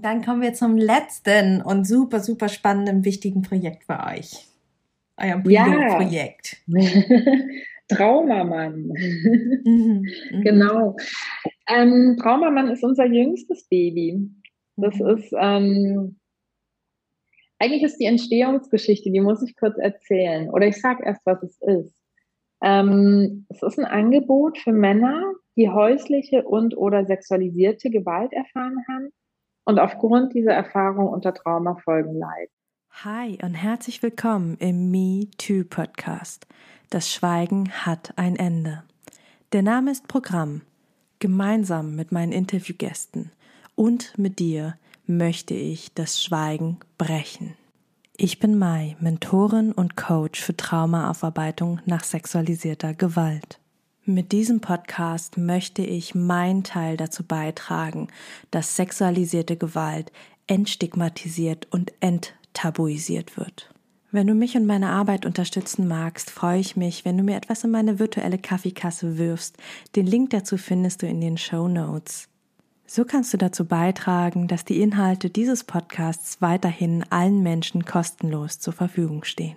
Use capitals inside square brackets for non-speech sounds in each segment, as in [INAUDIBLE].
Und dann kommen wir zum letzten und super, super spannenden, wichtigen Projekt für euch. Euer Pilotprojekt. Ja. [LAUGHS] Traumamann. Mhm, mhm. genau. Ähm, Traumamann ist unser jüngstes Baby. Das mhm. ist, ähm, eigentlich ist die Entstehungsgeschichte, die muss ich kurz erzählen. Oder ich sage erst, was es ist. Ähm, es ist ein Angebot für Männer, die häusliche und oder sexualisierte Gewalt erfahren haben und aufgrund dieser Erfahrung unter Traumafolgen leiden. Hi und herzlich willkommen im Me Too Podcast. Das Schweigen hat ein Ende. Der Name ist Programm. Gemeinsam mit meinen Interviewgästen und mit dir möchte ich das Schweigen brechen. Ich bin Mai, Mentorin und Coach für Traumaaufarbeitung nach sexualisierter Gewalt. Mit diesem Podcast möchte ich meinen Teil dazu beitragen, dass sexualisierte Gewalt entstigmatisiert und enttabuisiert wird. Wenn du mich und meine Arbeit unterstützen magst, freue ich mich, wenn du mir etwas in meine virtuelle Kaffeekasse wirfst. Den Link dazu findest du in den Show Notes. So kannst du dazu beitragen, dass die Inhalte dieses Podcasts weiterhin allen Menschen kostenlos zur Verfügung stehen.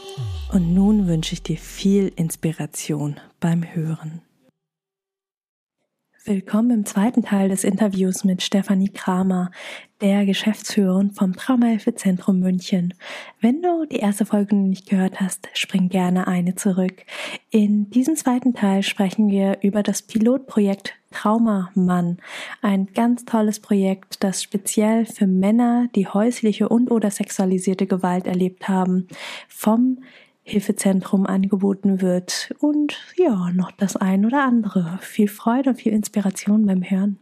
Und nun wünsche ich dir viel Inspiration beim Hören. Willkommen im zweiten Teil des Interviews mit Stefanie Kramer, der Geschäftsführerin vom Traumahilfezentrum München. Wenn du die erste Folge nicht gehört hast, spring gerne eine zurück. In diesem zweiten Teil sprechen wir über das Pilotprojekt Traumamann. Ein ganz tolles Projekt, das speziell für Männer, die häusliche und oder sexualisierte Gewalt erlebt haben, vom Hilfezentrum angeboten wird und ja, noch das ein oder andere. Viel Freude und viel Inspiration beim Hören.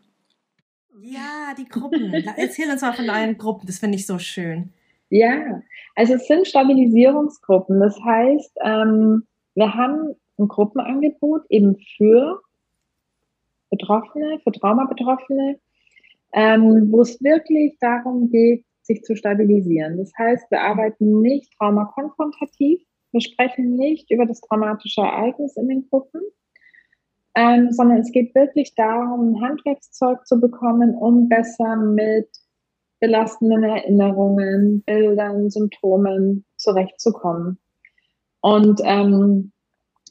Ja, die Gruppen. Erzähl uns mal von deinen Gruppen, das finde ich so schön. Ja, also es sind Stabilisierungsgruppen. Das heißt, ähm, wir haben ein Gruppenangebot eben für Betroffene, für Traumabetroffene, ähm, wo es wirklich darum geht, sich zu stabilisieren. Das heißt, wir arbeiten nicht traumakonfrontativ, wir sprechen nicht über das traumatische Ereignis in den Gruppen, ähm, sondern es geht wirklich darum, ein Handwerkszeug zu bekommen, um besser mit belastenden Erinnerungen, Bildern, Symptomen zurechtzukommen. Und ähm,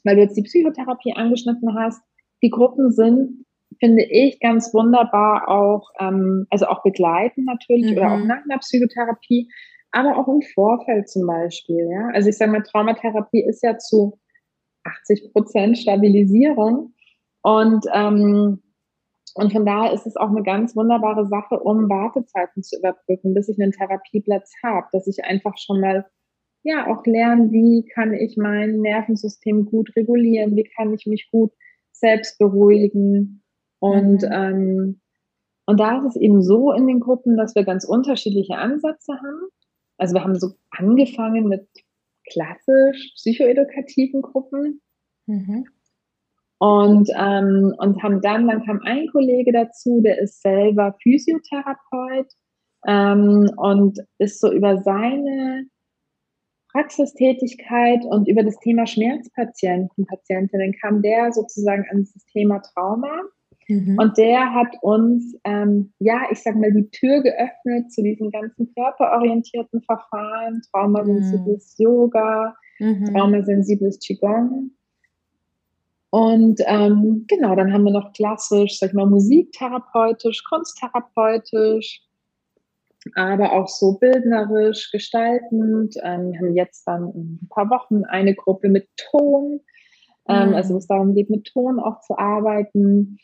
weil du jetzt die Psychotherapie angeschnitten hast, die Gruppen sind, finde ich, ganz wunderbar auch, ähm, also auch begleiten natürlich mhm. oder auch nach einer Psychotherapie, aber auch im Vorfeld zum Beispiel. Ja? Also ich sage mal, Traumatherapie ist ja zu 80 Prozent Stabilisierung. Und, ähm, und von daher ist es auch eine ganz wunderbare Sache, um Wartezeiten zu überbrücken, bis ich einen Therapieplatz habe, dass ich einfach schon mal ja auch lerne, wie kann ich mein Nervensystem gut regulieren, wie kann ich mich gut selbst beruhigen. Und, mhm. ähm, und da ist es eben so in den Gruppen, dass wir ganz unterschiedliche Ansätze haben. Also wir haben so angefangen mit klassisch psychoedukativen Gruppen. Mhm. Und, ähm, und haben dann, dann kam ein Kollege dazu, der ist selber Physiotherapeut ähm, und ist so über seine Praxistätigkeit und über das Thema Schmerzpatienten, Patientinnen kam der sozusagen an das Thema Trauma Mhm. Und der hat uns, ähm, ja, ich sag mal, die Tür geöffnet zu diesen ganzen körperorientierten Verfahren, traumasensibles mhm. Yoga, mhm. traumasensibles Qigong. Und ähm, genau, dann haben wir noch klassisch, sag ich mal, musiktherapeutisch, kunsttherapeutisch, aber auch so bildnerisch, gestaltend. Ähm, wir haben jetzt dann in ein paar Wochen eine Gruppe mit Ton, ähm, mhm. also wo es darum geht, mit Ton auch zu arbeiten.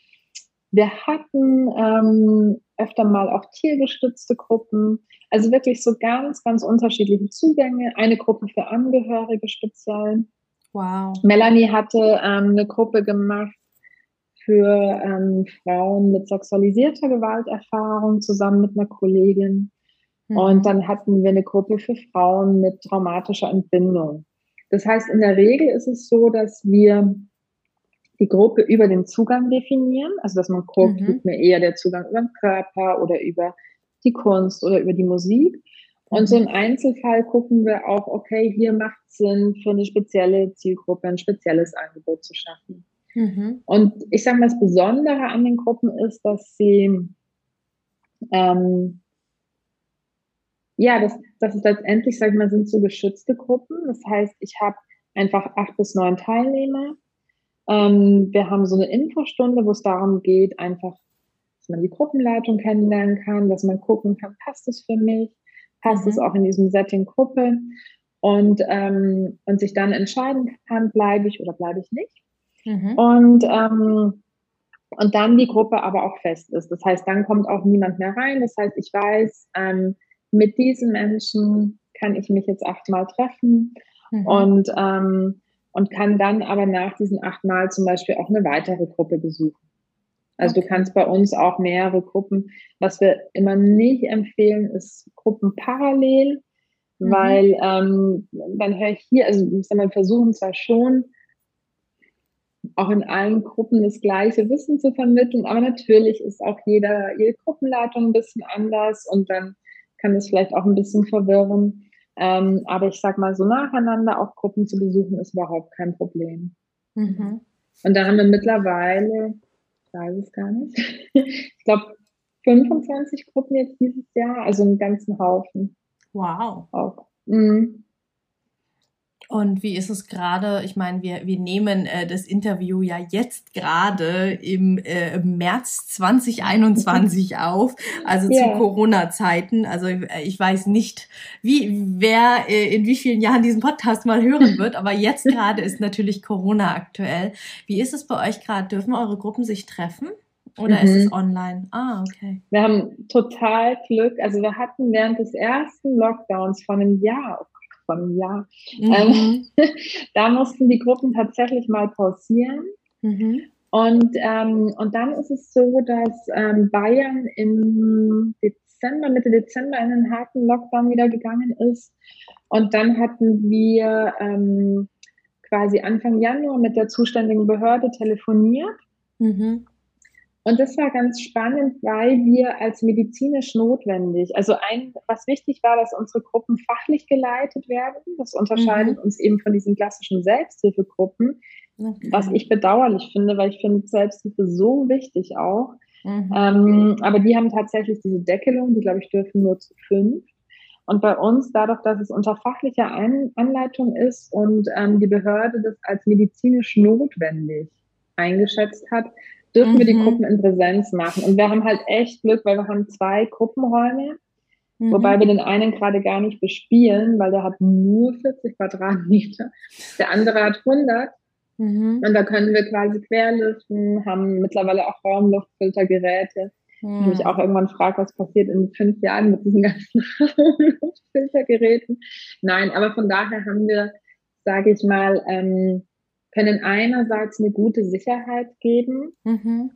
Wir hatten ähm, öfter mal auch tiergestützte Gruppen, also wirklich so ganz, ganz unterschiedliche Zugänge. Eine Gruppe für Angehörige speziell. Wow. Melanie hatte ähm, eine Gruppe gemacht für ähm, Frauen mit sexualisierter Gewalterfahrung zusammen mit einer Kollegin. Mhm. Und dann hatten wir eine Gruppe für Frauen mit traumatischer Entbindung. Das heißt, in der Regel ist es so, dass wir die Gruppe über den Zugang definieren, also dass man guckt, mhm. mir eher der Zugang über den Körper oder über die Kunst oder über die Musik. Und mhm. so im Einzelfall gucken wir auch, okay, hier macht es Sinn, für eine spezielle Zielgruppe ein spezielles Angebot zu schaffen. Mhm. Und ich sage mal, das Besondere an den Gruppen ist, dass sie ähm, ja, das, das ist letztendlich, sag ich mal, sind so geschützte Gruppen. Das heißt, ich habe einfach acht bis neun Teilnehmer. Ähm, wir haben so eine Infostunde, wo es darum geht, einfach, dass man die Gruppenleitung kennenlernen kann, dass man gucken kann, passt es für mich, passt mhm. es auch in diesem Setting Gruppe und, ähm, und sich dann entscheiden kann, bleibe ich oder bleibe ich nicht. Mhm. Und ähm, und dann die Gruppe aber auch fest ist. Das heißt, dann kommt auch niemand mehr rein. Das heißt, ich weiß, ähm, mit diesen Menschen kann ich mich jetzt achtmal treffen mhm. und, ähm, und kann dann aber nach diesen achtmal zum Beispiel auch eine weitere Gruppe besuchen. Also du kannst bei uns auch mehrere Gruppen. Was wir immer nicht empfehlen, ist Gruppen parallel, mhm. weil ähm, dann höre ich hier, also ich sag mal, wir versuchen zwar schon, auch in allen Gruppen das gleiche Wissen zu vermitteln, aber natürlich ist auch jeder, jede Gruppenleitung ein bisschen anders und dann kann das vielleicht auch ein bisschen verwirren. Ähm, aber ich sag mal, so nacheinander auch Gruppen zu besuchen, ist überhaupt kein Problem. Mhm. Und da haben wir mittlerweile, ich weiß es gar nicht, [LAUGHS] ich glaube 25 Gruppen jetzt dieses Jahr, also einen ganzen Haufen. Wow. Auch. Mhm. Und wie ist es gerade? Ich meine, wir, wir nehmen äh, das Interview ja jetzt gerade im äh, März 2021 [LAUGHS] auf, also yeah. zu Corona-Zeiten. Also äh, ich weiß nicht, wie wer äh, in wie vielen Jahren diesen Podcast mal hören wird, aber jetzt [LAUGHS] gerade ist natürlich Corona aktuell. Wie ist es bei euch gerade? Dürfen eure Gruppen sich treffen? Oder mhm. ist es online? Ah, okay. Wir haben total Glück. Also wir hatten während des ersten Lockdowns vor einem Jahr, oh von einem Jahr. Mhm. Ähm, [LAUGHS] da mussten die Gruppen tatsächlich mal pausieren. Mhm. Und, ähm, und dann ist es so, dass ähm, Bayern im Dezember, Mitte Dezember in einen harten Lockdown wieder gegangen ist. Und dann hatten wir ähm, quasi Anfang Januar mit der zuständigen Behörde telefoniert. Mhm. Und das war ganz spannend, weil wir als medizinisch notwendig, also ein, was wichtig war, dass unsere Gruppen fachlich geleitet werden. Das unterscheidet mhm. uns eben von diesen klassischen Selbsthilfegruppen, okay. was ich bedauerlich finde, weil ich finde Selbsthilfe so wichtig auch. Mhm. Ähm, aber die haben tatsächlich diese Deckelung, die glaube ich dürfen nur zu fünf. Und bei uns, dadurch, dass es unter fachlicher Ein Anleitung ist und ähm, die Behörde das als medizinisch notwendig eingeschätzt hat, dürfen mhm. wir die mhm. Gruppen in Präsenz machen. Und wir haben halt echt Glück, weil wir haben zwei Gruppenräume, mhm. wobei wir den einen gerade gar nicht bespielen, weil der hat nur 40 Quadratmeter. Der andere hat 100. Mhm. Und da können wir quasi querlüften, haben mittlerweile auch Raumluftfiltergeräte. Mhm. Ich mich auch irgendwann frage, was passiert in fünf Jahren mit diesen ganzen [LAUGHS] Raumluftfiltergeräten. Nein, aber von daher haben wir, sage ich mal, ähm, können einerseits eine gute Sicherheit geben mhm.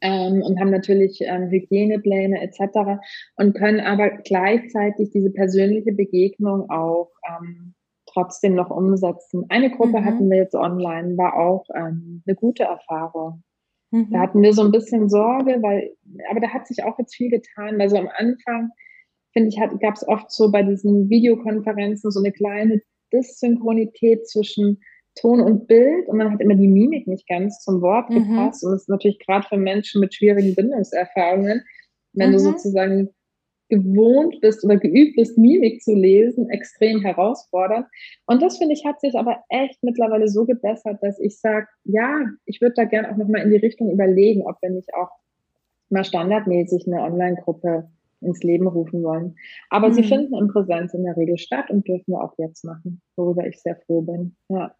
ähm, und haben natürlich ähm, Hygienepläne etc. und können aber gleichzeitig diese persönliche Begegnung auch ähm, trotzdem noch umsetzen. Eine Gruppe mhm. hatten wir jetzt online, war auch ähm, eine gute Erfahrung. Mhm. Da hatten wir so ein bisschen Sorge, weil, aber da hat sich auch jetzt viel getan, weil so am Anfang, finde ich, gab es oft so bei diesen Videokonferenzen so eine kleine Dysynchronität zwischen Ton und Bild und man hat immer die Mimik nicht ganz zum Wort mhm. gepasst. Und das ist natürlich gerade für Menschen mit schwierigen Bindungserfahrungen, wenn mhm. du sozusagen gewohnt bist oder geübt bist, Mimik zu lesen, extrem herausfordernd. Und das finde ich hat sich aber echt mittlerweile so gebessert, dass ich sage, ja, ich würde da gerne auch nochmal in die Richtung überlegen, ob wir nicht auch mal standardmäßig eine Online-Gruppe ins Leben rufen wollen. Aber mhm. sie finden in Präsenz in der Regel statt und dürfen wir auch jetzt machen, worüber ich sehr froh bin. Ja.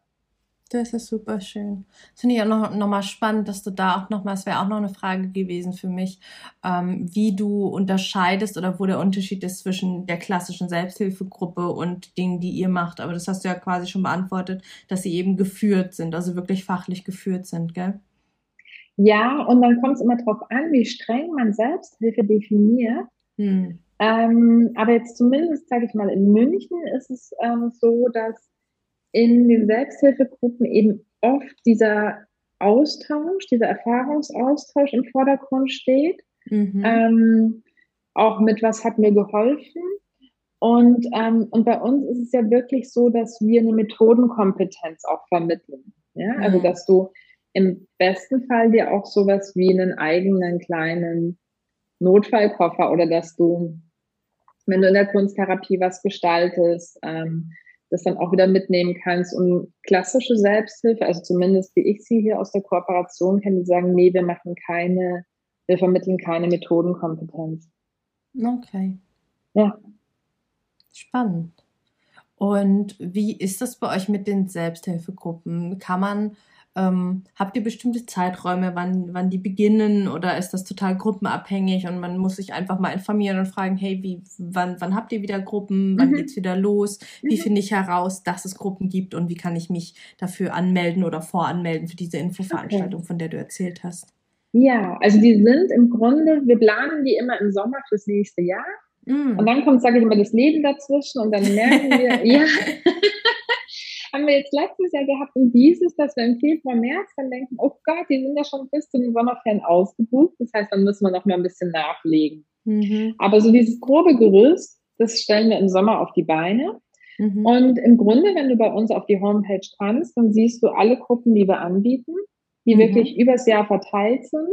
Das ist super schön. Das finde ich auch noch, noch mal spannend, dass du da auch noch mal, es wäre auch noch eine Frage gewesen für mich, ähm, wie du unterscheidest oder wo der Unterschied ist zwischen der klassischen Selbsthilfegruppe und Dingen, die ihr macht. Aber das hast du ja quasi schon beantwortet, dass sie eben geführt sind, also wirklich fachlich geführt sind, gell? Ja, und dann kommt es immer darauf an, wie streng man Selbsthilfe definiert. Hm. Ähm, aber jetzt zumindest, sage ich mal, in München ist es ähm, so, dass in den Selbsthilfegruppen eben oft dieser Austausch, dieser Erfahrungsaustausch im Vordergrund steht. Mhm. Ähm, auch mit was hat mir geholfen. Und, ähm, und bei uns ist es ja wirklich so, dass wir eine Methodenkompetenz auch vermitteln. Ja? Also, mhm. Also, dass du im besten Fall dir auch sowas wie einen eigenen kleinen Notfallkoffer oder dass du, wenn du in der Kunsttherapie was gestaltest, ähm, das dann auch wieder mitnehmen kannst. Und klassische Selbsthilfe, also zumindest wie ich sie hier aus der Kooperation kenne, die sagen, nee, wir machen keine, wir vermitteln keine Methodenkompetenz. Okay. Ja. Spannend. Und wie ist das bei euch mit den Selbsthilfegruppen? Kann man ähm, habt ihr bestimmte Zeiträume, wann, wann die beginnen oder ist das total gruppenabhängig und man muss sich einfach mal informieren und fragen, hey, wie, wann, wann habt ihr wieder Gruppen, wann mhm. geht's wieder los? Wie mhm. finde ich heraus, dass es Gruppen gibt und wie kann ich mich dafür anmelden oder voranmelden für diese Infoveranstaltung, okay. von der du erzählt hast? Ja, also die sind im Grunde, wir planen die immer im Sommer fürs nächste Jahr. Mm. Und dann kommt, sage ich immer, das Leben dazwischen und dann merken wir, [LAUGHS] ja, [LAUGHS] haben wir jetzt letztes Jahr gehabt und dieses, dass wir im Februar, März dann denken, oh Gott, die sind ja schon bis zu den Sommerferien ausgebucht. Das heißt, dann müssen wir noch mal ein bisschen nachlegen. Mhm. Aber so dieses grobe Gerüst, das stellen wir im Sommer auf die Beine. Mhm. Und im Grunde, wenn du bei uns auf die Homepage kannst, dann siehst du alle Gruppen, die wir anbieten, die mhm. wirklich übers Jahr verteilt sind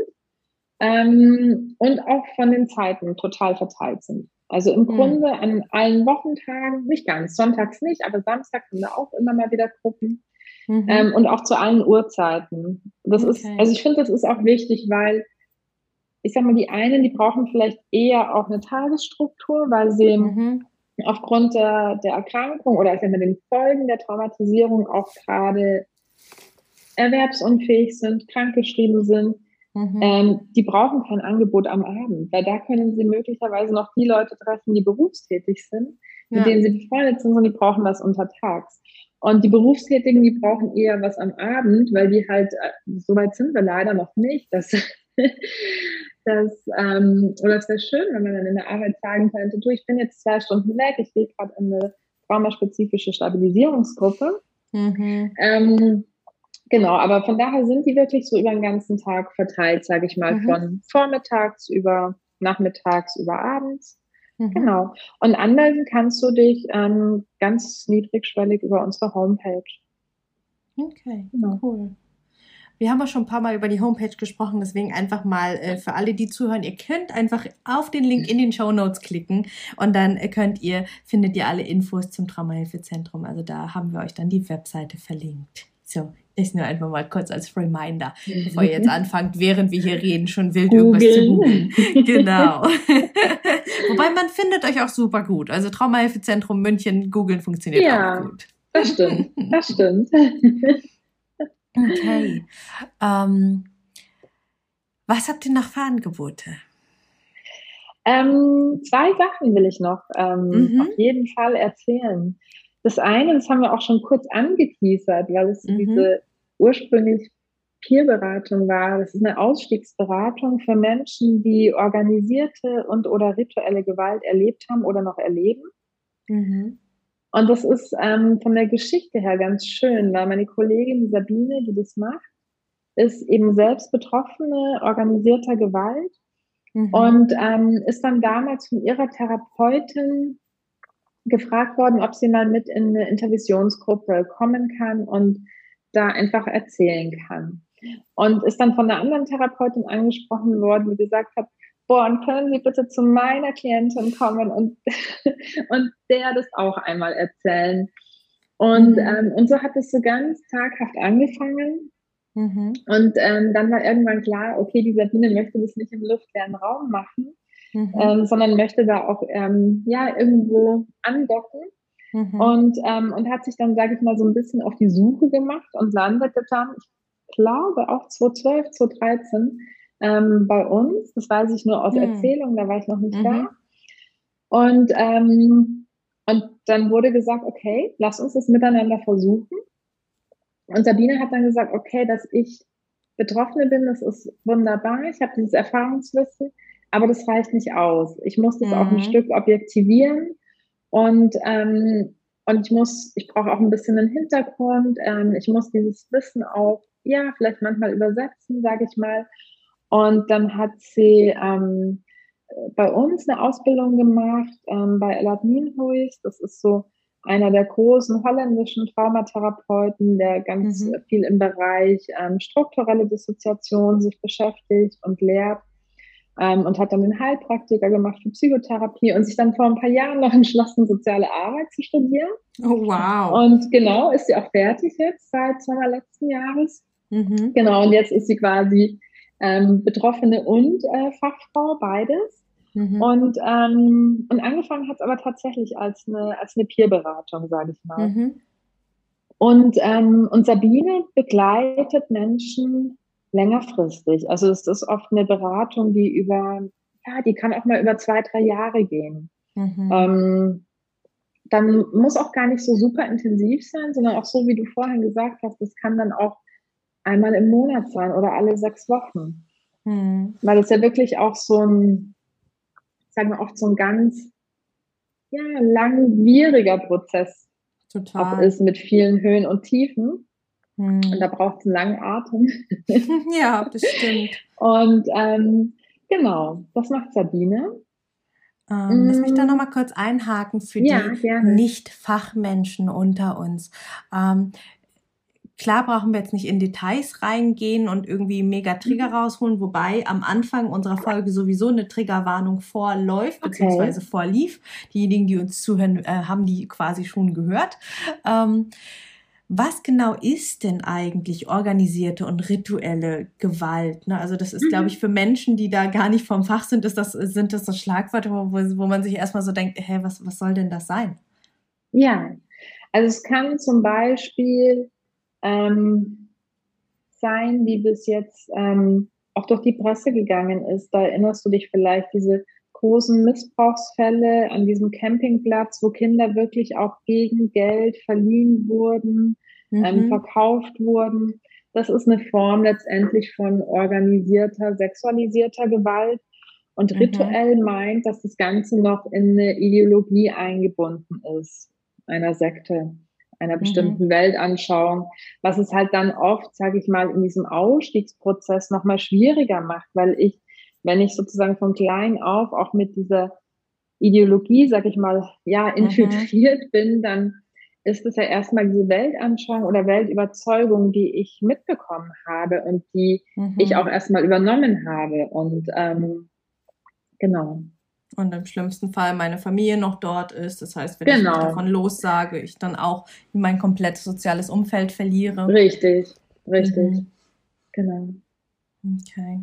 ähm, und auch von den Zeiten total verteilt sind. Also im mhm. Grunde an allen Wochentagen, nicht ganz, sonntags nicht, aber Samstag haben wir auch immer mal wieder Gruppen. Mhm. Ähm, und auch zu allen Uhrzeiten. Das okay. ist, also ich finde, das ist auch wichtig, weil ich sag mal, die einen, die brauchen vielleicht eher auch eine Tagesstruktur, weil sie mhm. aufgrund der, der Erkrankung oder sag mal, den Folgen der Traumatisierung auch gerade erwerbsunfähig sind, krankgeschrieben sind. Mhm. Ähm, die brauchen kein Angebot am Abend, weil da können sie möglicherweise noch die Leute treffen, die berufstätig sind, mit ja. denen sie befreundet sind und die brauchen was untertags. Und die Berufstätigen, die brauchen eher was am Abend, weil die halt, äh, so weit sind wir leider noch nicht, dass, [LAUGHS] dass ähm, oder es wäre schön, wenn man dann in der Arbeit sagen könnte, du, ich bin jetzt zwei Stunden weg, ich gehe gerade in eine traumaspezifische Stabilisierungsgruppe. Mhm. Ähm, Genau, aber von daher sind die wirklich so über den ganzen Tag verteilt, sage ich mal, mhm. von vormittags über nachmittags über abends. Mhm. Genau. Und anmelden kannst du dich ähm, ganz niedrigschwellig über unsere Homepage. Okay, genau. cool. Wir haben auch schon ein paar Mal über die Homepage gesprochen, deswegen einfach mal äh, für alle, die zuhören, ihr könnt einfach auf den Link in den Show Notes klicken und dann äh, könnt ihr, findet ihr alle Infos zum Traumahilfezentrum. Also da haben wir euch dann die Webseite verlinkt. So, ist nur einfach mal kurz als Reminder, bevor ihr jetzt anfangt, während wir hier reden, schon wild Google. irgendwas zu googeln. [LAUGHS] Genau. [LAUGHS] Wobei man findet euch auch super gut. Also Traumahilfezentrum München, googeln funktioniert ja, auch gut. Das stimmt, das stimmt. [LAUGHS] Okay. Ähm, was habt ihr noch für Angebote? Ähm, zwei Sachen will ich noch ähm, mhm. auf jeden Fall erzählen. Das eine, das haben wir auch schon kurz angeteasert, weil es mhm. diese ursprünglich Peerberatung war. Das ist eine Ausstiegsberatung für Menschen, die organisierte und oder rituelle Gewalt erlebt haben oder noch erleben. Mhm. Und das ist ähm, von der Geschichte her ganz schön, weil meine Kollegin Sabine, die das macht, ist eben selbst Betroffene organisierter Gewalt mhm. und ähm, ist dann damals von ihrer Therapeutin gefragt worden, ob sie mal mit in eine Intervisionsgruppe kommen kann und da einfach erzählen kann. Und ist dann von einer anderen Therapeutin angesprochen worden, die gesagt hat, boah, und können Sie bitte zu meiner Klientin kommen und, [LAUGHS] und der das auch einmal erzählen. Und, mhm. ähm, und so hat es so ganz zaghaft angefangen. Mhm. Und ähm, dann war irgendwann klar, okay, die Sabine möchte das nicht im luftleeren Raum machen, mhm. ähm, sondern möchte da auch ähm, ja irgendwo andocken. Mhm. Und, ähm, und hat sich dann, sage ich mal, so ein bisschen auf die Suche gemacht und landete dann, ich glaube auch 2012, 2013 ähm, bei uns. Das weiß ich nur aus mhm. Erzählung, da war ich noch nicht mhm. da. Und, ähm, und dann wurde gesagt, okay, lass uns das miteinander versuchen. Und Sabine hat dann gesagt, okay, dass ich Betroffene bin, das ist wunderbar. Ich habe dieses Erfahrungswissen. Aber das reicht nicht aus. Ich muss das mhm. auch ein mhm. Stück objektivieren und, ähm, und ich muss, ich brauche auch ein bisschen einen Hintergrund. Ähm, ich muss dieses Wissen auch, ja, vielleicht manchmal übersetzen, sage ich mal. Und dann hat sie ähm, bei uns eine Ausbildung gemacht ähm, bei Elad Nienhuis. Das ist so einer der großen holländischen Traumatherapeuten, der ganz mhm. viel im Bereich ähm, strukturelle Dissoziation sich beschäftigt und lehrt. Ähm, und hat dann den Heilpraktiker gemacht für Psychotherapie und sich dann vor ein paar Jahren noch entschlossen, soziale Arbeit zu studieren. Oh, wow. Und genau, ist sie auch fertig jetzt seit Sommer letzten Jahres. Mhm. Genau, und jetzt ist sie quasi ähm, Betroffene und äh, Fachfrau, beides. Mhm. Und, ähm, und angefangen hat es aber tatsächlich als eine, als eine Peerberatung, sage ich mal. Mhm. Und, ähm, und Sabine begleitet Menschen längerfristig. Also es ist oft eine Beratung, die über, ja, die kann auch mal über zwei, drei Jahre gehen. Mhm. Ähm, dann muss auch gar nicht so super intensiv sein, sondern auch so, wie du vorhin gesagt hast, das kann dann auch einmal im Monat sein oder alle sechs Wochen. Mhm. Weil es ja wirklich auch so ein, sagen wir oft so ein ganz ja, langwieriger Prozess Total. ist mit vielen Höhen und Tiefen. Mhm. Und da braucht es einen langen Atem. [LAUGHS] ja, das stimmt. Und ähm, genau, das macht Sabine. Ähm, lass mich da mm. nochmal kurz einhaken für ja, die Nicht-Fachmenschen unter uns. Ähm, Klar brauchen wir jetzt nicht in Details reingehen und irgendwie mega Trigger mhm. rausholen, wobei am Anfang unserer Folge sowieso eine Triggerwarnung vorläuft, okay. beziehungsweise vorlief. Diejenigen, die uns zuhören, äh, haben die quasi schon gehört. Ähm, was genau ist denn eigentlich organisierte und rituelle Gewalt? Ne? Also das ist, mhm. glaube ich, für Menschen, die da gar nicht vom Fach sind, ist das, sind das so Schlagworte, wo, wo man sich erstmal so denkt, hä, was, was soll denn das sein? Ja, also es kann zum Beispiel ähm, sein, wie bis jetzt ähm, auch durch die Presse gegangen ist. Da erinnerst du dich vielleicht diese großen Missbrauchsfälle an diesem Campingplatz, wo Kinder wirklich auch gegen Geld verliehen wurden, mhm. ähm, verkauft wurden. Das ist eine Form letztendlich von organisierter, sexualisierter Gewalt. Und mhm. rituell meint, dass das Ganze noch in eine Ideologie eingebunden ist, einer Sekte einer bestimmten mhm. Weltanschauung, was es halt dann oft, sage ich mal, in diesem Ausstiegsprozess nochmal schwieriger macht, weil ich, wenn ich sozusagen von klein auf auch mit dieser Ideologie, sage ich mal, ja, mhm. infiltriert mhm. bin, dann ist es ja erstmal diese Weltanschauung oder Weltüberzeugung, die ich mitbekommen habe und die mhm. ich auch erstmal übernommen habe. Und ähm, genau und im schlimmsten Fall meine Familie noch dort ist. Das heißt, wenn genau. ich davon lossage, ich dann auch mein komplettes soziales Umfeld verliere. Richtig, richtig. Mhm. Genau. Okay.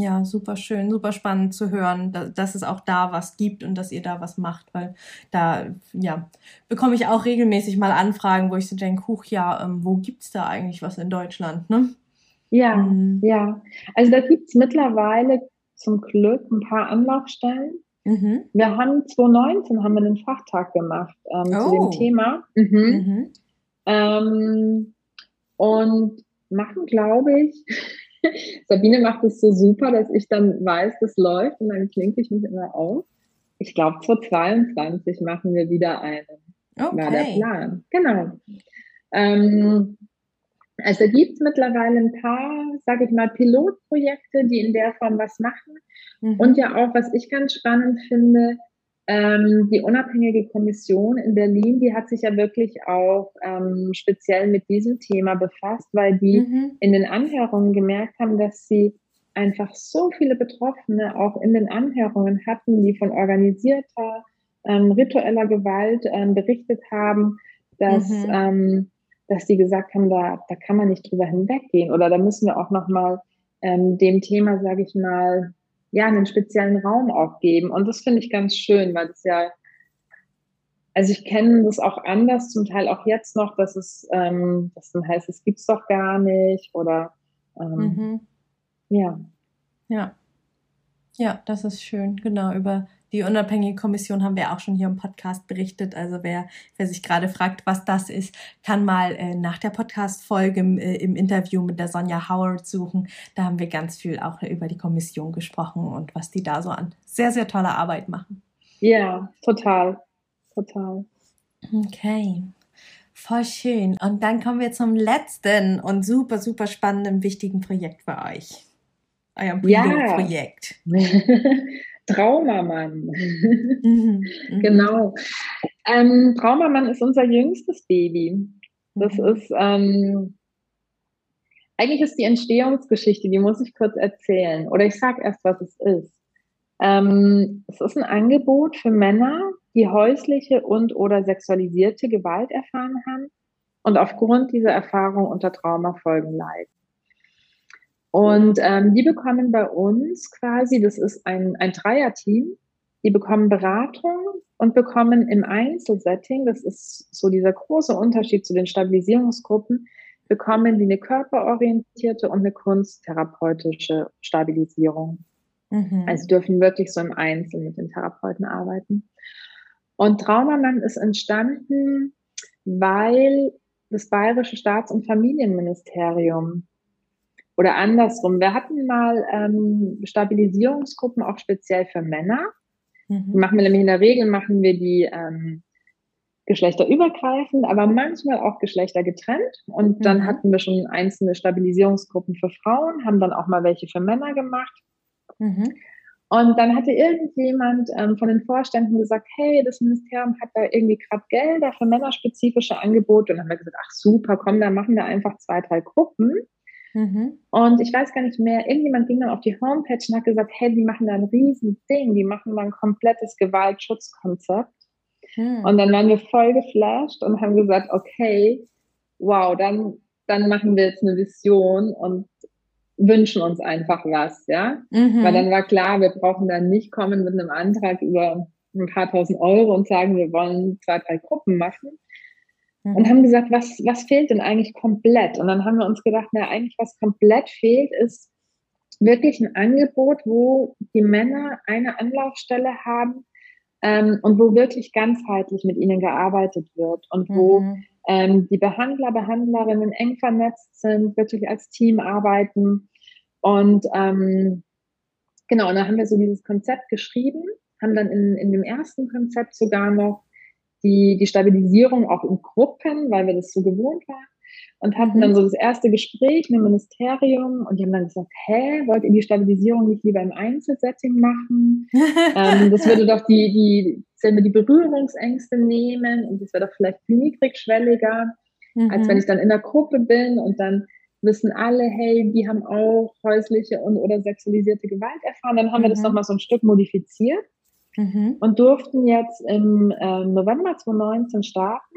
Ja, super schön, super spannend zu hören, dass, es auch da was gibt und dass ihr da was macht, weil da, ja, bekomme ich auch regelmäßig mal Anfragen, wo ich so denke, huch, ja, ähm, wo gibt's da eigentlich was in Deutschland, ne? Ja, mhm. ja. Also da gibt's mittlerweile zum Glück ein paar Anlaufstellen. Mhm. Wir haben 2019 haben wir einen Fachtag gemacht ähm, oh. zu dem oh. Thema. Mhm. Mhm. Ähm, und machen, glaube ich, [LAUGHS] Sabine macht es so super, dass ich dann weiß, das läuft und dann klinke ich mich immer auf. Ich glaube, 2022 machen wir wieder einen. Okay. War der Plan. Genau. Ähm, also gibt es mittlerweile ein paar, sage ich mal, Pilotprojekte, die in der Form was machen. Mhm. Und ja auch, was ich ganz spannend finde, ähm, die unabhängige Kommission in Berlin, die hat sich ja wirklich auch ähm, speziell mit diesem Thema befasst, weil die mhm. in den Anhörungen gemerkt haben, dass sie einfach so viele Betroffene auch in den Anhörungen hatten, die von organisierter, ähm, ritueller Gewalt ähm, berichtet haben, dass mhm. ähm, dass die gesagt haben, da, da kann man nicht drüber hinweggehen oder da müssen wir auch nochmal ähm, dem Thema, sage ich mal, ja, einen speziellen Raum auch geben. Und das finde ich ganz schön, weil das ja, also ich kenne das auch anders, zum Teil auch jetzt noch, dass es, ähm, das dann heißt, es gibt's doch gar nicht oder ähm, mhm. ja. Ja. Ja, das ist schön, genau, über Die unabhängige Kommission haben wir auch schon hier im Podcast berichtet. Also wer, wer sich gerade fragt, was das ist, kann mal äh, nach der Podcast-Folge äh, im Interview mit der Sonja Howard suchen. Da haben wir ganz viel auch über die Kommission gesprochen und was die da so an sehr, sehr toller Arbeit machen. Ja, total. Total. Okay. Voll schön. Und dann kommen wir zum letzten und super, super spannenden, wichtigen Projekt für euch. Eurem ja. [LAUGHS] Traumamann. [LAUGHS] Mhm, mhm. genau. Ähm, Traumamann ist unser jüngstes Baby. Das mhm. ist, ähm, eigentlich ist die Entstehungsgeschichte, die muss ich kurz erzählen. Oder ich sage erst, was es ist. Ähm, es ist ein Angebot für Männer, die häusliche und oder sexualisierte Gewalt erfahren haben und aufgrund dieser Erfahrung unter Traumafolgen leiden. Und ähm, die bekommen bei uns quasi, das ist ein, ein Dreierteam, die bekommen Beratung und bekommen im Einzelsetting, das ist so dieser große Unterschied zu den Stabilisierungsgruppen, bekommen die eine körperorientierte und eine kunsttherapeutische Stabilisierung. Mhm. Also dürfen wirklich so im Einzel mit den Therapeuten arbeiten. Und Traumamann ist entstanden, weil das Bayerische Staats- und Familienministerium oder andersrum. Wir hatten mal ähm, Stabilisierungsgruppen auch speziell für Männer. Mhm. Machen wir nämlich in der Regel, machen wir die ähm, geschlechterübergreifend, aber manchmal auch geschlechtergetrennt. Und dann mhm. hatten wir schon einzelne Stabilisierungsgruppen für Frauen, haben dann auch mal welche für Männer gemacht. Mhm. Und dann hatte irgendjemand ähm, von den Vorständen gesagt, hey, das Ministerium hat da irgendwie gerade Gelder für männerspezifische Angebote. Und dann haben wir gesagt, ach super, komm, dann machen wir einfach zwei, drei Gruppen. Mhm. Und ich weiß gar nicht mehr, irgendjemand ging dann auf die Homepage und hat gesagt, hey, die machen da ein riesen Ding, die machen da ein komplettes Gewaltschutzkonzept. Mhm. Und dann waren wir voll geflasht und haben gesagt, okay, wow, dann, dann machen wir jetzt eine Vision und wünschen uns einfach was, ja. Mhm. Weil dann war klar, wir brauchen dann nicht kommen mit einem Antrag über ein paar tausend Euro und sagen, wir wollen zwei, drei Gruppen machen. Mhm. Und haben gesagt, was, was fehlt denn eigentlich komplett? Und dann haben wir uns gedacht, na, eigentlich was komplett fehlt, ist wirklich ein Angebot, wo die Männer eine Anlaufstelle haben, ähm, und wo wirklich ganzheitlich mit ihnen gearbeitet wird und wo mhm. ähm, die Behandler, Behandlerinnen eng vernetzt sind, wirklich als Team arbeiten und ähm, genau, und da haben wir so dieses Konzept geschrieben, haben dann in, in dem ersten Konzept sogar noch die, die Stabilisierung auch in Gruppen, weil wir das so gewohnt waren. Und hatten mhm. dann so das erste Gespräch mit dem Ministerium und die haben dann gesagt, hä, wollt ihr die Stabilisierung nicht lieber im Einzelsetting machen? [LAUGHS] ähm, das würde doch die, die, die Berührungsängste nehmen und das wäre doch vielleicht niedrigschwelliger, mhm. als wenn ich dann in der Gruppe bin und dann wissen alle, hey, die haben auch häusliche und oder sexualisierte Gewalt erfahren. Dann haben mhm. wir das mhm. nochmal so ein Stück modifiziert mhm. und durften jetzt im äh, November 2019 starten.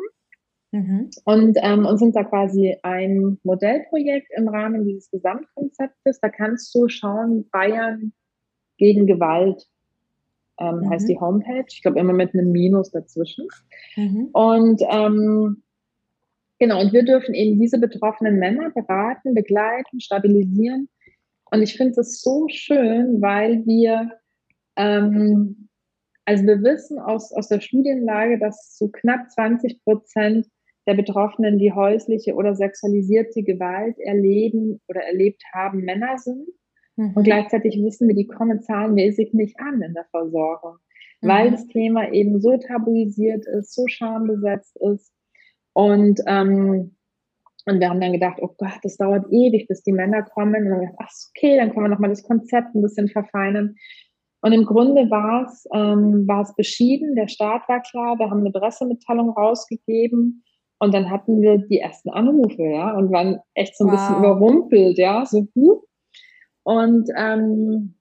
Mhm. Und, ähm, und sind da quasi ein Modellprojekt im Rahmen dieses Gesamtkonzeptes. Da kannst du schauen, Bayern gegen Gewalt ähm, mhm. heißt die Homepage. Ich glaube immer mit einem Minus dazwischen. Mhm. Und ähm, Genau, und wir dürfen eben diese betroffenen Männer beraten, begleiten, stabilisieren. Und ich finde es so schön, weil wir, ähm, also wir wissen aus, aus der Studienlage, dass so knapp 20 Prozent der Betroffenen, die häusliche oder sexualisierte Gewalt erleben oder erlebt haben, Männer sind. Mhm. Und gleichzeitig wissen wir, die kommen zahlenmäßig nicht an in der Versorgung, mhm. weil das Thema eben so tabuisiert ist, so schambesetzt ist und, ähm, und wir haben dann gedacht, oh Gott, das dauert ewig, bis die Männer kommen. Und dann gedacht, ach, okay, dann können wir nochmal das Konzept ein bisschen verfeinern. Und im Grunde war es, ähm, war es beschieden. Der Start war klar. Wir haben eine Pressemitteilung rausgegeben. Und dann hatten wir die ersten Anrufe, ja, und waren echt so ein wow. bisschen überrumpelt, ja, so huh. Und, ähm,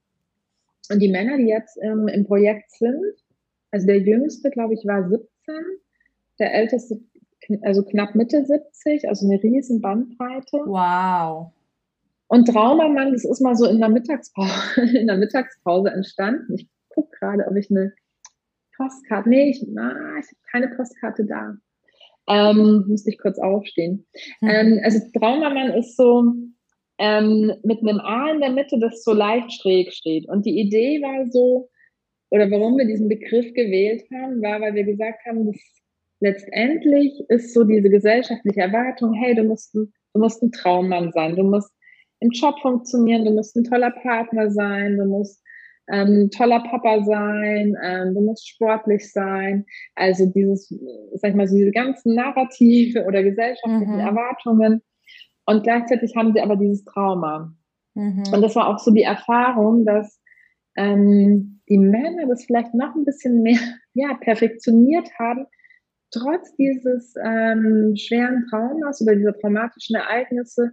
und die Männer, die jetzt ähm, im Projekt sind, also der jüngste, glaube ich, war 17, der älteste also knapp Mitte 70, also eine riesen Bandbreite. Wow. Und Traumamann, das ist mal so in der Mittagspause, [LAUGHS] in der Mittagspause entstanden. Ich gucke gerade, ob ich eine Postkarte, nee, ich, na, ich habe keine Postkarte da. Ähm, müsste ich kurz aufstehen. Mhm. Ähm, also Traumamann ist so ähm, mit einem A in der Mitte, das so leicht schräg steht. Und die Idee war so, oder warum wir diesen Begriff gewählt haben, war, weil wir gesagt haben, dass letztendlich ist so diese gesellschaftliche Erwartung, hey, du musst, ein, du musst ein Traummann sein, du musst im Job funktionieren, du musst ein toller Partner sein, du musst ähm, toller Papa sein, ähm, du musst sportlich sein. Also dieses, sag ich mal, so diese ganzen Narrative oder gesellschaftlichen mhm. Erwartungen. Und gleichzeitig haben sie aber dieses Trauma. Mhm. Und das war auch so die Erfahrung, dass ähm, die Männer das vielleicht noch ein bisschen mehr [LAUGHS] ja, perfektioniert haben, trotz dieses ähm, schweren Traumas oder dieser traumatischen Ereignisse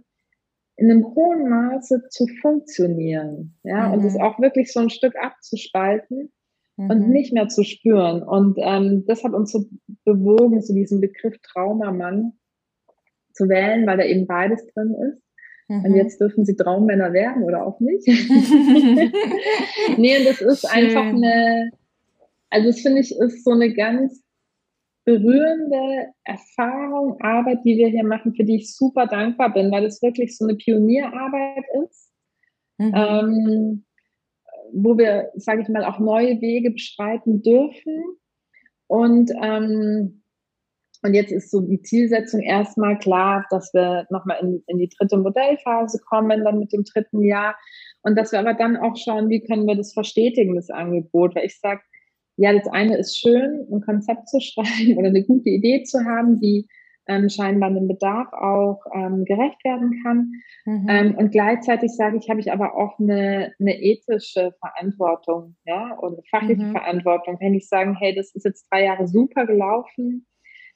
in einem hohen Maße zu funktionieren, ja, mhm. und es auch wirklich so ein Stück abzuspalten mhm. und nicht mehr zu spüren. Und ähm, das hat uns so bewogen, so diesen Begriff Traumamann zu wählen, weil da eben beides drin ist. Mhm. Und jetzt dürfen sie Traummänner werden oder auch nicht. [LAUGHS] [LAUGHS] nee, und das ist Schön. einfach eine, also das finde ich, ist so eine ganz berührende Erfahrung, Arbeit, die wir hier machen, für die ich super dankbar bin, weil es wirklich so eine Pionierarbeit ist, mhm. ähm, wo wir, sage ich mal, auch neue Wege beschreiten dürfen. Und, ähm, und jetzt ist so die Zielsetzung erstmal klar, dass wir nochmal in, in die dritte Modellphase kommen, dann mit dem dritten Jahr. Und dass wir aber dann auch schauen, wie können wir das verstetigen, das Angebot. Weil ich sage, ja, das eine ist schön, ein Konzept zu schreiben [LAUGHS] oder eine gute Idee zu haben, die ähm, scheinbar dem Bedarf auch ähm, gerecht werden kann. Mhm. Ähm, und gleichzeitig sage ich, habe ich aber auch eine, eine ethische Verantwortung, ja, und eine fachliche mhm. Verantwortung. Wenn ich sagen, hey, das ist jetzt drei Jahre super gelaufen,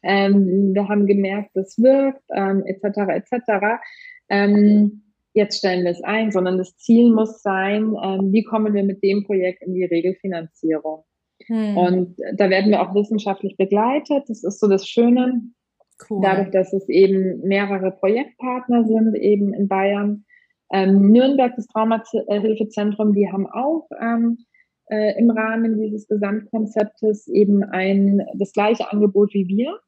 ähm, wir haben gemerkt, das wirkt, ähm, etc. etc. Ähm, jetzt stellen wir es ein, sondern das Ziel muss sein, ähm, wie kommen wir mit dem Projekt in die Regelfinanzierung. Hm. Und da werden wir auch wissenschaftlich begleitet. Das ist so das Schöne. Cool. Dadurch, dass es eben mehrere Projektpartner sind, eben in Bayern. Ähm, Nürnberg, das Traumahilfezentrum, die haben auch ähm, äh, im Rahmen dieses Gesamtkonzeptes eben ein, das gleiche Angebot wie wir.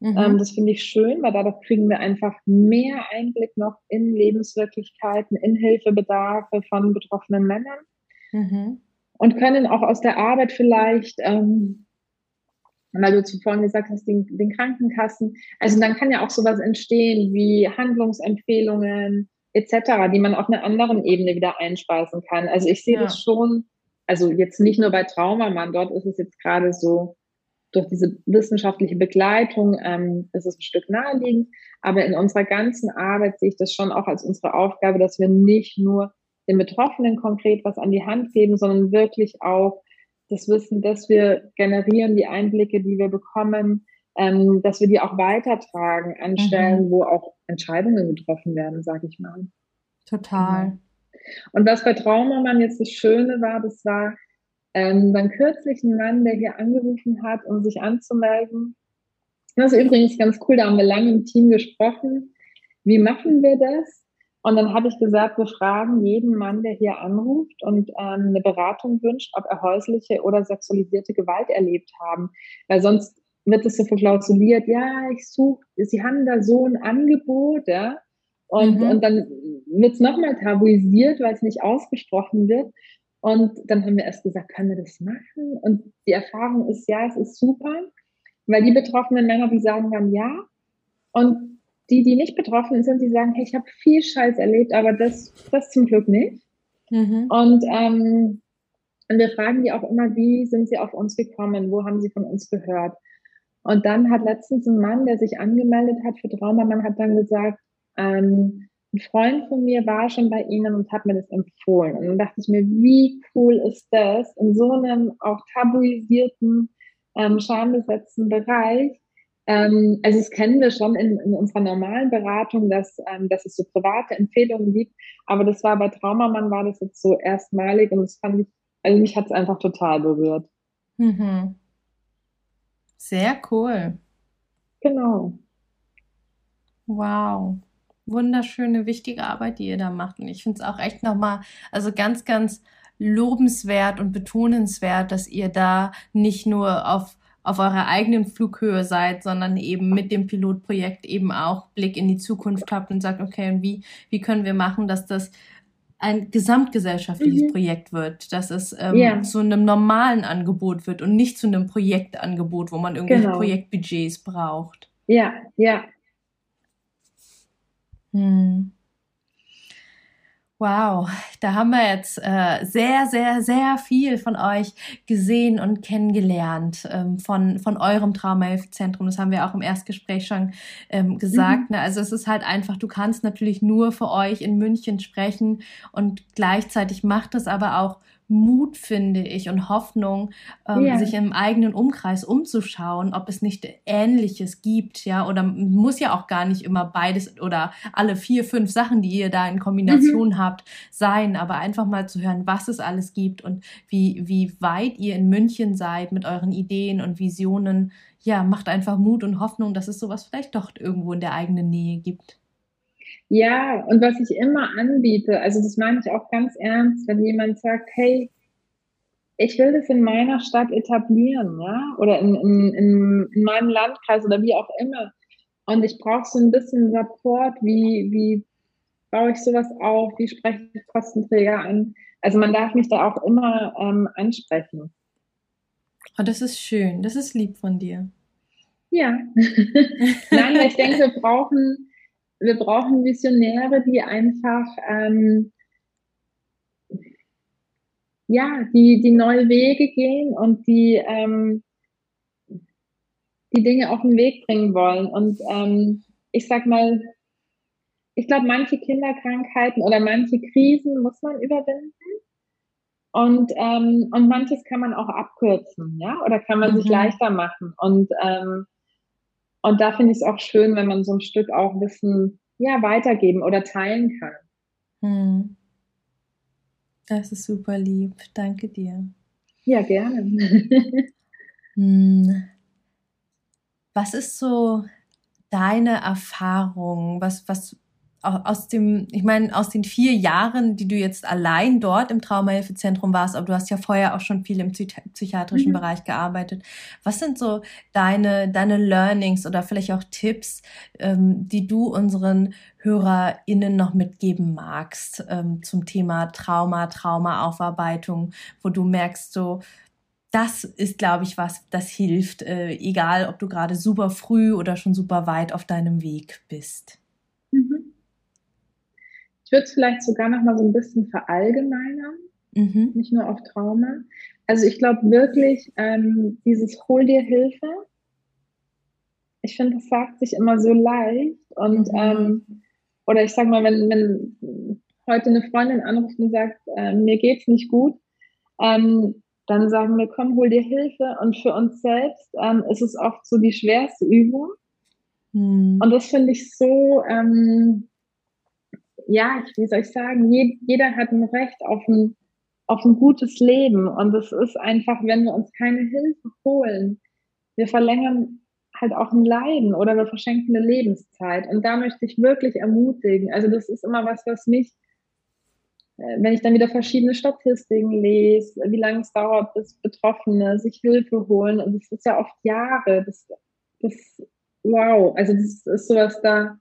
Mhm. Ähm, das finde ich schön, weil dadurch kriegen wir einfach mehr Einblick noch in Lebenswirklichkeiten, in Hilfebedarfe von betroffenen Männern. Mhm und können auch aus der Arbeit vielleicht, ähm, weil du zuvor gesagt hast, den, den Krankenkassen, also dann kann ja auch sowas entstehen wie Handlungsempfehlungen etc., die man auf einer anderen Ebene wieder einspeisen kann. Also ich sehe ja. das schon, also jetzt nicht nur bei Traumamann, dort ist es jetzt gerade so, durch diese wissenschaftliche Begleitung ähm, ist es ein Stück naheliegend, aber in unserer ganzen Arbeit sehe ich das schon auch als unsere Aufgabe, dass wir nicht nur den Betroffenen konkret was an die Hand geben, sondern wirklich auch das Wissen, dass wir generieren, die Einblicke, die wir bekommen, ähm, dass wir die auch weitertragen an mhm. Stellen, wo auch Entscheidungen getroffen werden, sage ich mal. Total. Genau. Und was bei Traumamann jetzt das Schöne war, das war ähm, dann kürzlich ein Mann, der hier angerufen hat, um sich anzumelden. Das ist übrigens ganz cool, da haben wir lange im Team gesprochen. Wie machen wir das? Und dann habe ich gesagt, wir fragen jeden Mann, der hier anruft und ähm, eine Beratung wünscht, ob er häusliche oder sexualisierte Gewalt erlebt haben. Weil sonst wird es so verklausuliert, ja, ich suche, sie haben da so ein Angebot, ja. Und, mhm. und dann wird es nochmal tabuisiert, weil es nicht ausgesprochen wird. Und dann haben wir erst gesagt, können wir das machen? Und die Erfahrung ist, ja, es ist super, weil die betroffenen Männer, die sagen dann ja. Und die, die nicht betroffen sind, die sagen, hey, ich habe viel Scheiß erlebt, aber das, das zum Glück nicht. Mhm. Und, ähm, und wir fragen die auch immer, wie sind sie auf uns gekommen? Wo haben sie von uns gehört? Und dann hat letztens ein Mann, der sich angemeldet hat für Trauma, man hat dann gesagt, ähm, ein Freund von mir war schon bei Ihnen und hat mir das empfohlen. Und dann dachte ich mir, wie cool ist das, in so einem auch tabuisierten, ähm, schambesetzten Bereich ähm, also das kennen wir schon in, in unserer normalen Beratung, dass, ähm, dass es so private Empfehlungen gibt. Aber das war bei Traumamann war das jetzt so erstmalig und das fand ich, also mich hat es einfach total berührt. Mhm. Sehr cool. Genau. Wow. Wunderschöne, wichtige Arbeit, die ihr da macht. Und ich finde es auch echt nochmal, also ganz, ganz lobenswert und betonenswert, dass ihr da nicht nur auf auf eurer eigenen Flughöhe seid, sondern eben mit dem Pilotprojekt eben auch Blick in die Zukunft habt und sagt, okay, wie, wie können wir machen, dass das ein gesamtgesellschaftliches mhm. Projekt wird, dass es ähm, ja. zu einem normalen Angebot wird und nicht zu einem Projektangebot, wo man irgendwelche genau. Projektbudgets braucht. Ja, ja. Hm. Wow, da haben wir jetzt äh, sehr, sehr, sehr viel von euch gesehen und kennengelernt, ähm, von, von eurem Traumahilfezentrum. Das haben wir auch im Erstgespräch schon ähm, gesagt. Mhm. Ne? Also es ist halt einfach, du kannst natürlich nur für euch in München sprechen und gleichzeitig macht es aber auch Mut, finde ich, und Hoffnung, ähm, yeah. sich im eigenen Umkreis umzuschauen, ob es nicht Ähnliches gibt, ja, oder muss ja auch gar nicht immer beides oder alle vier, fünf Sachen, die ihr da in Kombination mhm. habt, sein, aber einfach mal zu hören, was es alles gibt und wie, wie weit ihr in München seid mit euren Ideen und Visionen. Ja, macht einfach Mut und Hoffnung, dass es sowas vielleicht doch irgendwo in der eigenen Nähe gibt. Ja, und was ich immer anbiete, also das meine ich auch ganz ernst, wenn jemand sagt, hey, ich will das in meiner Stadt etablieren, ja, oder in, in, in, in meinem Landkreis oder wie auch immer. Und ich brauche so ein bisschen Support, wie, wie baue ich sowas auf, wie spreche ich Kostenträger an. Also man darf mich da auch immer ähm, ansprechen. Oh, das ist schön, das ist lieb von dir. Ja. [LAUGHS] Nein, ich denke, wir brauchen wir brauchen Visionäre, die einfach ähm, ja, die, die neue Wege gehen und die ähm, die Dinge auf den Weg bringen wollen. Und ähm, ich sag mal, ich glaube, manche Kinderkrankheiten oder manche Krisen muss man überwinden. Und, ähm, und manches kann man auch abkürzen, ja, oder kann man mhm. sich leichter machen. Und ähm, und da finde ich es auch schön, wenn man so ein Stück auch Wissen ja, weitergeben oder teilen kann. Hm. Das ist super lieb. Danke dir. Ja, gerne. [LAUGHS] hm. Was ist so deine Erfahrung? Was, was aus dem, ich meine, aus den vier Jahren, die du jetzt allein dort im Traumahilfezentrum warst, aber du hast ja vorher auch schon viel im psychiatrischen mhm. Bereich gearbeitet. Was sind so deine, deine Learnings oder vielleicht auch Tipps, ähm, die du unseren HörerInnen noch mitgeben magst ähm, zum Thema Trauma, Traumaaufarbeitung, wo du merkst, so, das ist, glaube ich, was, das hilft, äh, egal ob du gerade super früh oder schon super weit auf deinem Weg bist. Ich würde es vielleicht sogar noch mal so ein bisschen verallgemeinern, mhm. nicht nur auf Trauma. Also ich glaube wirklich, ähm, dieses Hol dir Hilfe, ich finde, das sagt sich immer so leicht. Und mhm. ähm, oder ich sage mal, wenn, wenn heute eine Freundin anruft und sagt, äh, mir geht's nicht gut, ähm, dann sagen wir, komm, hol dir Hilfe. Und für uns selbst ähm, ist es oft so die schwerste Übung. Mhm. Und das finde ich so, ähm, ja, wie soll ich sagen, jeder hat ein Recht auf ein, auf ein gutes Leben. Und es ist einfach, wenn wir uns keine Hilfe holen, wir verlängern halt auch ein Leiden oder wir verschenken eine Lebenszeit. Und da möchte ich wirklich ermutigen. Also das ist immer was, was mich, äh, wenn ich dann wieder verschiedene Statistiken lese, wie lange es dauert, bis Betroffene sich Hilfe holen. Und das ist ja oft Jahre. Das, das, wow. Also das ist sowas da,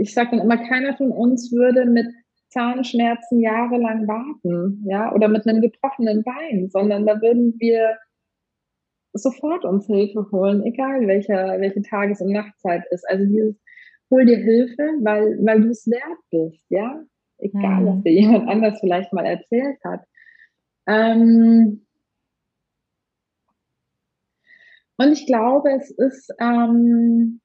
ich sage dann immer, keiner von uns würde mit Zahnschmerzen jahrelang warten, ja, oder mit einem gebrochenen Bein, sondern da würden wir sofort uns Hilfe holen, egal welcher, welche Tages- und Nachtzeit ist. Also dieses, hol dir Hilfe, weil, weil du es wert bist, ja, egal, mhm. was dir jemand anders vielleicht mal erzählt hat. Ähm und ich glaube, es ist, ähm,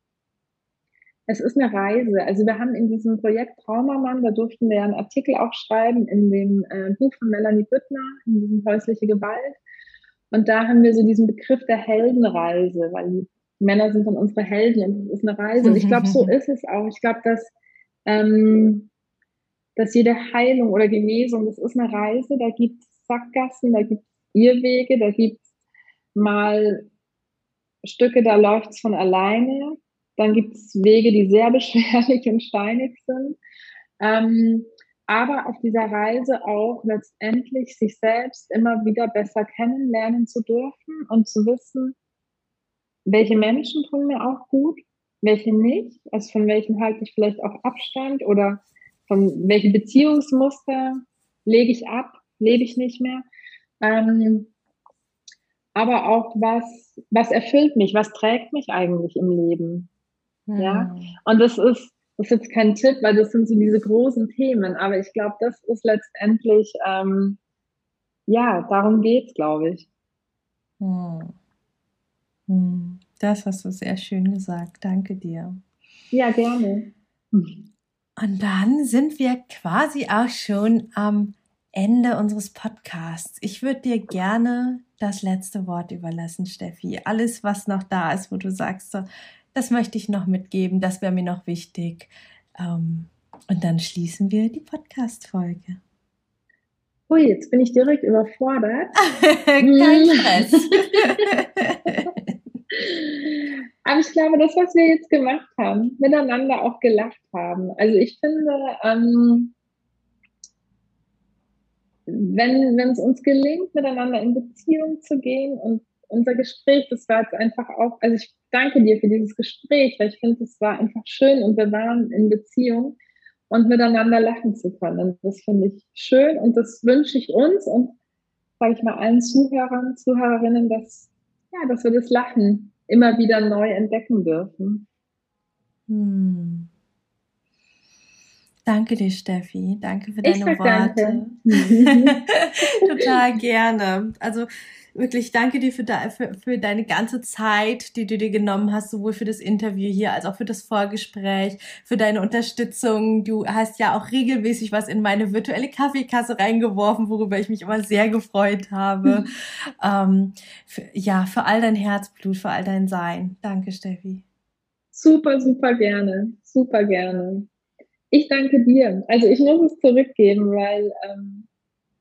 es ist eine Reise. Also wir haben in diesem Projekt Traumamann, da durften wir einen Artikel auch schreiben in dem äh, Buch von Melanie Büttner, in diesem häusliche Gewalt. Und da haben wir so diesen Begriff der Heldenreise, weil die Männer sind dann unsere Helden und es ist eine Reise. Und ich glaube, so [LAUGHS] ist es auch. Ich glaube, dass, ähm, dass jede Heilung oder Genesung, das ist eine Reise, da gibt es Sackgassen, da gibt es Irrwege, da gibt es mal Stücke, da läuft es von alleine. Dann gibt es Wege, die sehr [LAUGHS] beschwerlich und steinig sind. Ähm, aber auf dieser Reise auch letztendlich sich selbst immer wieder besser kennenlernen zu dürfen und zu wissen, welche Menschen tun mir auch gut, welche nicht, also von welchen halte ich vielleicht auch Abstand oder von welche Beziehungsmuster lege ich ab, lebe ich nicht mehr. Ähm, aber auch was, was erfüllt mich, was trägt mich eigentlich im Leben. Mhm. Ja. Und das ist, das ist jetzt kein Tipp, weil das sind so diese großen Themen, aber ich glaube, das ist letztendlich, ähm, ja, darum geht's, glaube ich. Hm. Hm. Das hast du sehr schön gesagt. Danke dir. Ja, gerne. Und dann sind wir quasi auch schon am Ende unseres Podcasts. Ich würde dir gerne das letzte Wort überlassen, Steffi. Alles, was noch da ist, wo du sagst, so, das möchte ich noch mitgeben, das wäre mir noch wichtig. Ähm, und dann schließen wir die Podcast-Folge. Ui, jetzt bin ich direkt überfordert. [LAUGHS] Kein Stress. [LAUGHS] Aber ich glaube, das, was wir jetzt gemacht haben, miteinander auch gelacht haben. Also ich finde, ähm, wenn wenn es uns gelingt, miteinander in Beziehung zu gehen und unser Gespräch, das war jetzt einfach auch, also ich danke dir für dieses Gespräch, weil ich finde, es war einfach schön und wir waren in Beziehung und miteinander lachen zu können. Das finde ich schön und das wünsche ich uns und sage ich mal allen Zuhörern, Zuhörerinnen, dass, ja, dass wir das Lachen immer wieder neu entdecken dürfen. Hm. Danke dir, Steffi. Danke für deine Worte. [LAUGHS] Total gerne. Also wirklich danke dir für, de, für, für deine ganze Zeit, die du dir genommen hast, sowohl für das Interview hier als auch für das Vorgespräch, für deine Unterstützung. Du hast ja auch regelmäßig was in meine virtuelle Kaffeekasse reingeworfen, worüber ich mich immer sehr gefreut habe. [LAUGHS] ähm, für, ja, für all dein Herzblut, für all dein Sein. Danke, Steffi. Super, super gerne. Super gerne. Ich danke dir. Also ich muss es zurückgeben, weil ähm,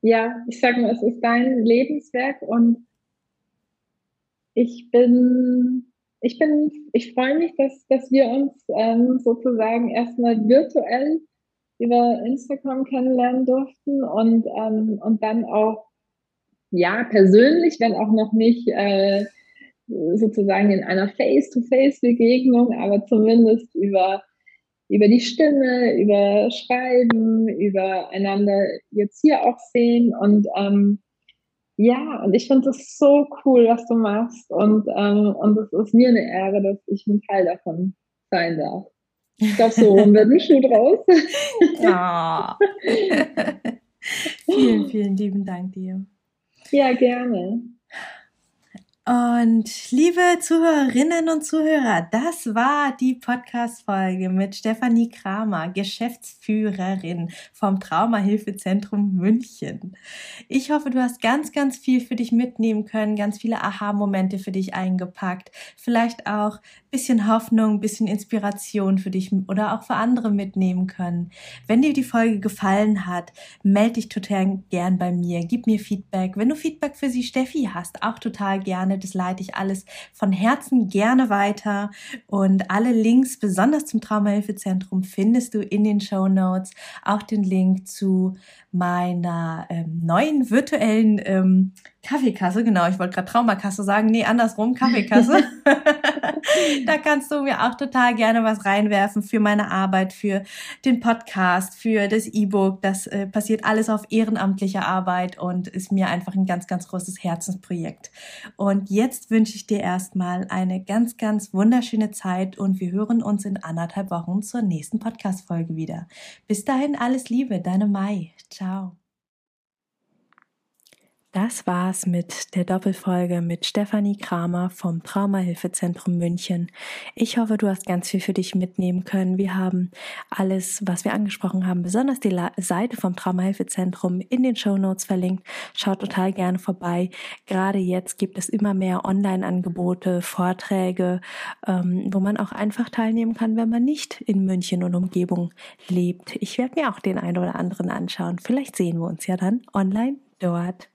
ja, ich sage mal, es ist dein Lebenswerk und ich bin, ich bin, ich freue mich, dass, dass wir uns ähm, sozusagen erstmal virtuell über Instagram kennenlernen durften und, ähm, und dann auch, ja, persönlich, wenn auch noch nicht äh, sozusagen in einer Face-to-Face-Begegnung, aber zumindest über über die Stimme, über Schreiben, über einander jetzt hier auch sehen und ähm, ja, und ich finde das so cool, was du machst und ähm, und es ist mir eine Ehre, dass ich ein Teil davon sein darf. Ich glaube, so wird ein Schuh draus. Ja. [LAUGHS] [LAUGHS] vielen, vielen lieben Dank dir. Ja, gerne. Und liebe Zuhörerinnen und Zuhörer, das war die Podcast-Folge mit Stefanie Kramer, Geschäftsführerin vom Traumahilfezentrum München. Ich hoffe, du hast ganz, ganz viel für dich mitnehmen können, ganz viele Aha-Momente für dich eingepackt, vielleicht auch bisschen Hoffnung, bisschen Inspiration für dich oder auch für andere mitnehmen können. Wenn dir die Folge gefallen hat, melde dich total gern bei mir, gib mir Feedback. Wenn du Feedback für sie Steffi hast, auch total gerne. Das leite ich alles von Herzen gerne weiter. Und alle Links, besonders zum Traumahilfezentrum, findest du in den Show Notes. Auch den Link zu meiner ähm, neuen virtuellen ähm, Kaffeekasse, genau, ich wollte gerade Traumakasse sagen, nee, andersrum, Kaffeekasse. [LAUGHS] [LAUGHS] da kannst du mir auch total gerne was reinwerfen für meine Arbeit, für den Podcast, für das E-Book. Das äh, passiert alles auf ehrenamtlicher Arbeit und ist mir einfach ein ganz, ganz großes Herzensprojekt. Und jetzt wünsche ich dir erstmal eine ganz, ganz wunderschöne Zeit und wir hören uns in anderthalb Wochen zur nächsten Podcast-Folge wieder. Bis dahin alles Liebe, deine Mai. Ciao. Das war's mit der Doppelfolge mit Stefanie Kramer vom Traumahilfezentrum München. Ich hoffe, du hast ganz viel für dich mitnehmen können. Wir haben alles, was wir angesprochen haben, besonders die Seite vom Traumahilfezentrum in den Show Notes verlinkt. Schaut total gerne vorbei. Gerade jetzt gibt es immer mehr Online-Angebote, Vorträge, ähm, wo man auch einfach teilnehmen kann, wenn man nicht in München und Umgebung lebt. Ich werde mir auch den einen oder anderen anschauen. Vielleicht sehen wir uns ja dann online dort.